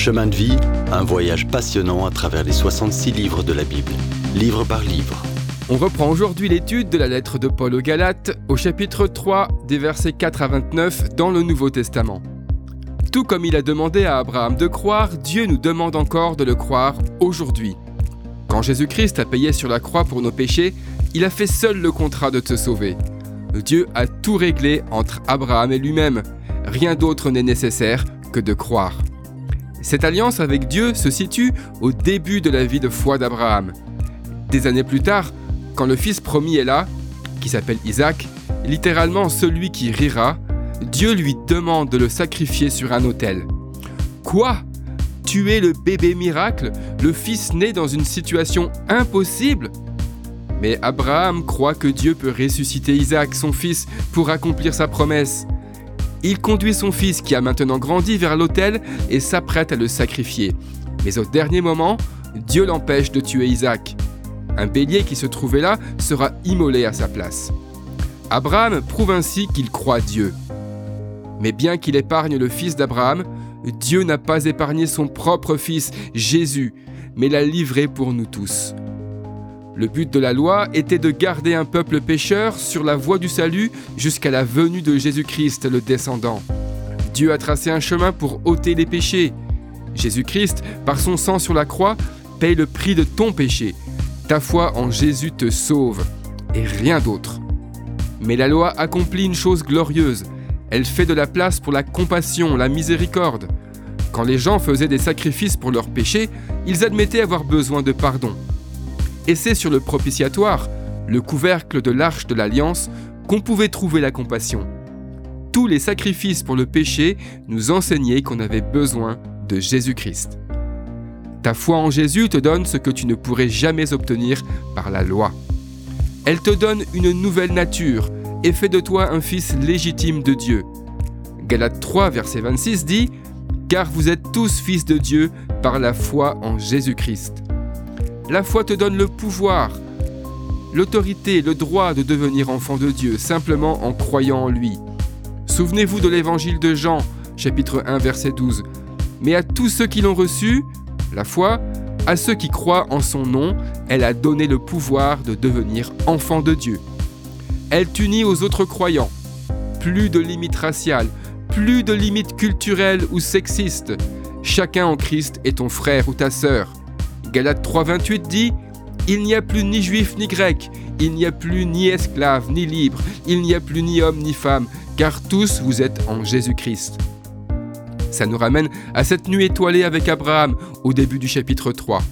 Chemin de vie, un voyage passionnant à travers les 66 livres de la Bible, livre par livre. On reprend aujourd'hui l'étude de la lettre de Paul aux Galates au chapitre 3 des versets 4 à 29 dans le Nouveau Testament. Tout comme il a demandé à Abraham de croire, Dieu nous demande encore de le croire aujourd'hui. Quand Jésus-Christ a payé sur la croix pour nos péchés, il a fait seul le contrat de te sauver. Dieu a tout réglé entre Abraham et lui-même. Rien d'autre n'est nécessaire que de croire. Cette alliance avec Dieu se situe au début de la vie de foi d'Abraham. Des années plus tard, quand le fils promis est là, qui s'appelle Isaac, littéralement celui qui rira, Dieu lui demande de le sacrifier sur un autel. Quoi? Tuer le bébé miracle, le fils né dans une situation impossible? Mais Abraham croit que Dieu peut ressusciter Isaac, son fils, pour accomplir sa promesse. Il conduit son fils qui a maintenant grandi vers l'autel et s'apprête à le sacrifier. Mais au dernier moment, Dieu l'empêche de tuer Isaac. Un bélier qui se trouvait là sera immolé à sa place. Abraham prouve ainsi qu'il croit Dieu. Mais bien qu'il épargne le fils d'Abraham, Dieu n'a pas épargné son propre fils, Jésus, mais l'a livré pour nous tous. Le but de la loi était de garder un peuple pécheur sur la voie du salut jusqu'à la venue de Jésus-Christ le descendant. Dieu a tracé un chemin pour ôter les péchés. Jésus-Christ, par son sang sur la croix, paye le prix de ton péché. Ta foi en Jésus te sauve, et rien d'autre. Mais la loi accomplit une chose glorieuse. Elle fait de la place pour la compassion, la miséricorde. Quand les gens faisaient des sacrifices pour leurs péchés, ils admettaient avoir besoin de pardon. Et c'est sur le propitiatoire, le couvercle de l'arche de l'alliance, qu'on pouvait trouver la compassion. Tous les sacrifices pour le péché nous enseignaient qu'on avait besoin de Jésus-Christ. Ta foi en Jésus te donne ce que tu ne pourrais jamais obtenir par la loi. Elle te donne une nouvelle nature et fait de toi un fils légitime de Dieu. Galates 3, verset 26 dit Car vous êtes tous fils de Dieu par la foi en Jésus-Christ. La foi te donne le pouvoir, l'autorité, le droit de devenir enfant de Dieu simplement en croyant en lui. Souvenez-vous de l'évangile de Jean, chapitre 1, verset 12. Mais à tous ceux qui l'ont reçu, la foi, à ceux qui croient en son nom, elle a donné le pouvoir de devenir enfant de Dieu. Elle t'unit aux autres croyants. Plus de limites raciales, plus de limites culturelles ou sexistes. Chacun en Christ est ton frère ou ta sœur. Galates 3.28 dit Il n'y a plus ni juif ni grec, il n'y a plus ni esclave ni libre, il n'y a plus ni homme ni femme, car tous vous êtes en Jésus-Christ. Ça nous ramène à cette nuit étoilée avec Abraham au début du chapitre 3.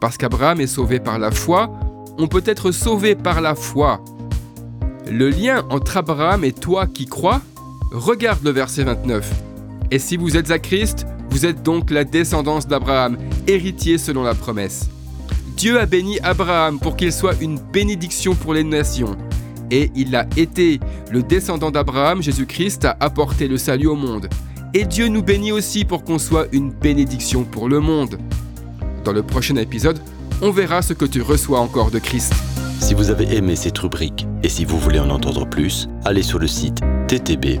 Parce qu'Abraham est sauvé par la foi, on peut être sauvé par la foi. Le lien entre Abraham et toi qui crois, regarde le verset 29. Et si vous êtes à Christ, vous êtes donc la descendance d'Abraham, héritier selon la promesse. Dieu a béni Abraham pour qu'il soit une bénédiction pour les nations. Et il l'a été. Le descendant d'Abraham, Jésus-Christ, a apporté le salut au monde. Et Dieu nous bénit aussi pour qu'on soit une bénédiction pour le monde. Dans le prochain épisode, on verra ce que tu reçois encore de Christ. Si vous avez aimé cette rubrique et si vous voulez en entendre plus, allez sur le site ttb.twr.org